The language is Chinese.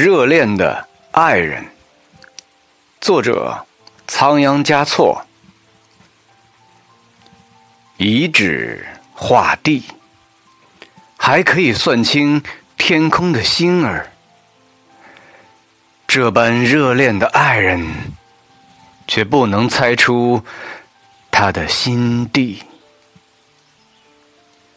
热恋的爱人作者仓央嘉措遗址画地还可以算清天空的星儿。这般热恋的爱人，却不能猜出他的心地。